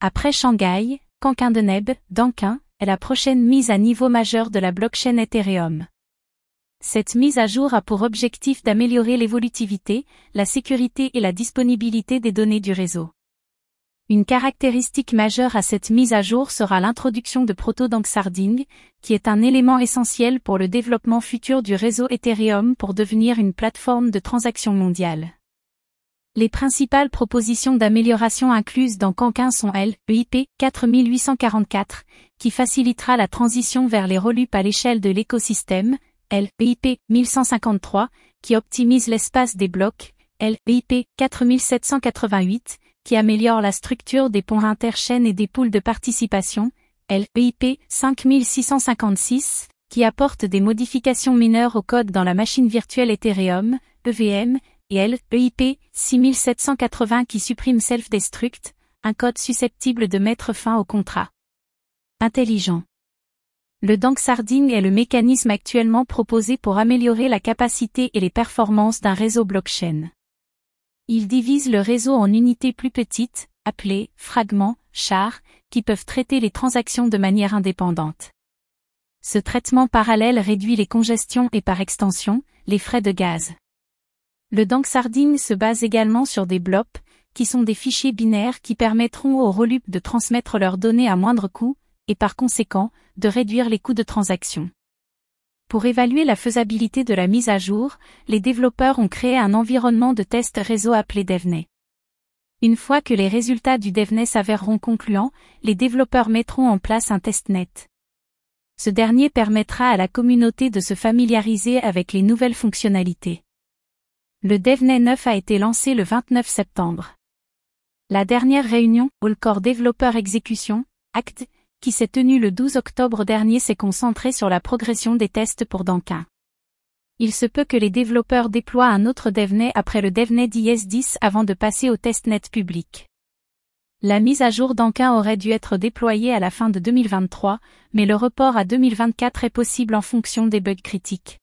Après Shanghai, Deneb, Dankin, est la prochaine mise à niveau majeur de la blockchain Ethereum. Cette mise à jour a pour objectif d'améliorer l'évolutivité, la sécurité et la disponibilité des données du réseau. Une caractéristique majeure à cette mise à jour sera l'introduction de Proto-Danksarding, qui est un élément essentiel pour le développement futur du réseau Ethereum pour devenir une plateforme de transaction mondiale. Les principales propositions d'amélioration incluses dans Canquin sont L, EIP 4844, qui facilitera la transition vers les relups à l'échelle de l'écosystème, L, EIP 1153, qui optimise l'espace des blocs, L, EIP 4788, qui améliore la structure des ponts interchaînes et des poules de participation, LEIP 5656, qui apporte des modifications mineures au code dans la machine virtuelle Ethereum, EVM, et LEIP 6780 qui supprime Self-Destruct, un code susceptible de mettre fin au contrat. Intelligent. Le Danksarding est le mécanisme actuellement proposé pour améliorer la capacité et les performances d'un réseau blockchain. Il divise le réseau en unités plus petites, appelées fragments, chars, qui peuvent traiter les transactions de manière indépendante. Ce traitement parallèle réduit les congestions et par extension, les frais de gaz. Le Danksarding se base également sur des blops, qui sont des fichiers binaires qui permettront aux relups de transmettre leurs données à moindre coût, et par conséquent, de réduire les coûts de transaction. Pour évaluer la faisabilité de la mise à jour, les développeurs ont créé un environnement de test réseau appelé DevNet. Une fois que les résultats du DevNet s'avéreront concluants, les développeurs mettront en place un testnet. Ce dernier permettra à la communauté de se familiariser avec les nouvelles fonctionnalités. Le DevNet 9 a été lancé le 29 septembre. La dernière réunion, All Core Developer Execution, ACT, qui s'est tenu le 12 octobre dernier s'est concentré sur la progression des tests pour Dankin. Il se peut que les développeurs déploient un autre DevNet après le DevNet IS10 avant de passer au testnet public. La mise à jour d'Ankin aurait dû être déployée à la fin de 2023, mais le report à 2024 est possible en fonction des bugs critiques.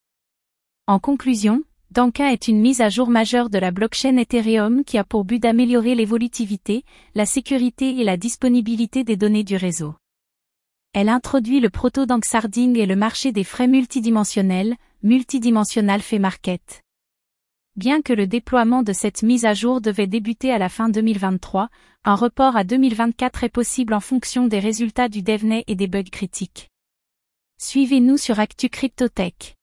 En conclusion, Dankin est une mise à jour majeure de la blockchain Ethereum qui a pour but d'améliorer l'évolutivité, la sécurité et la disponibilité des données du réseau. Elle introduit le proto-danksarding et le marché des frais multidimensionnels, Multidimensional Fee Market. Bien que le déploiement de cette mise à jour devait débuter à la fin 2023, un report à 2024 est possible en fonction des résultats du DevNet et des bugs critiques. Suivez-nous sur Actu Cryptotech.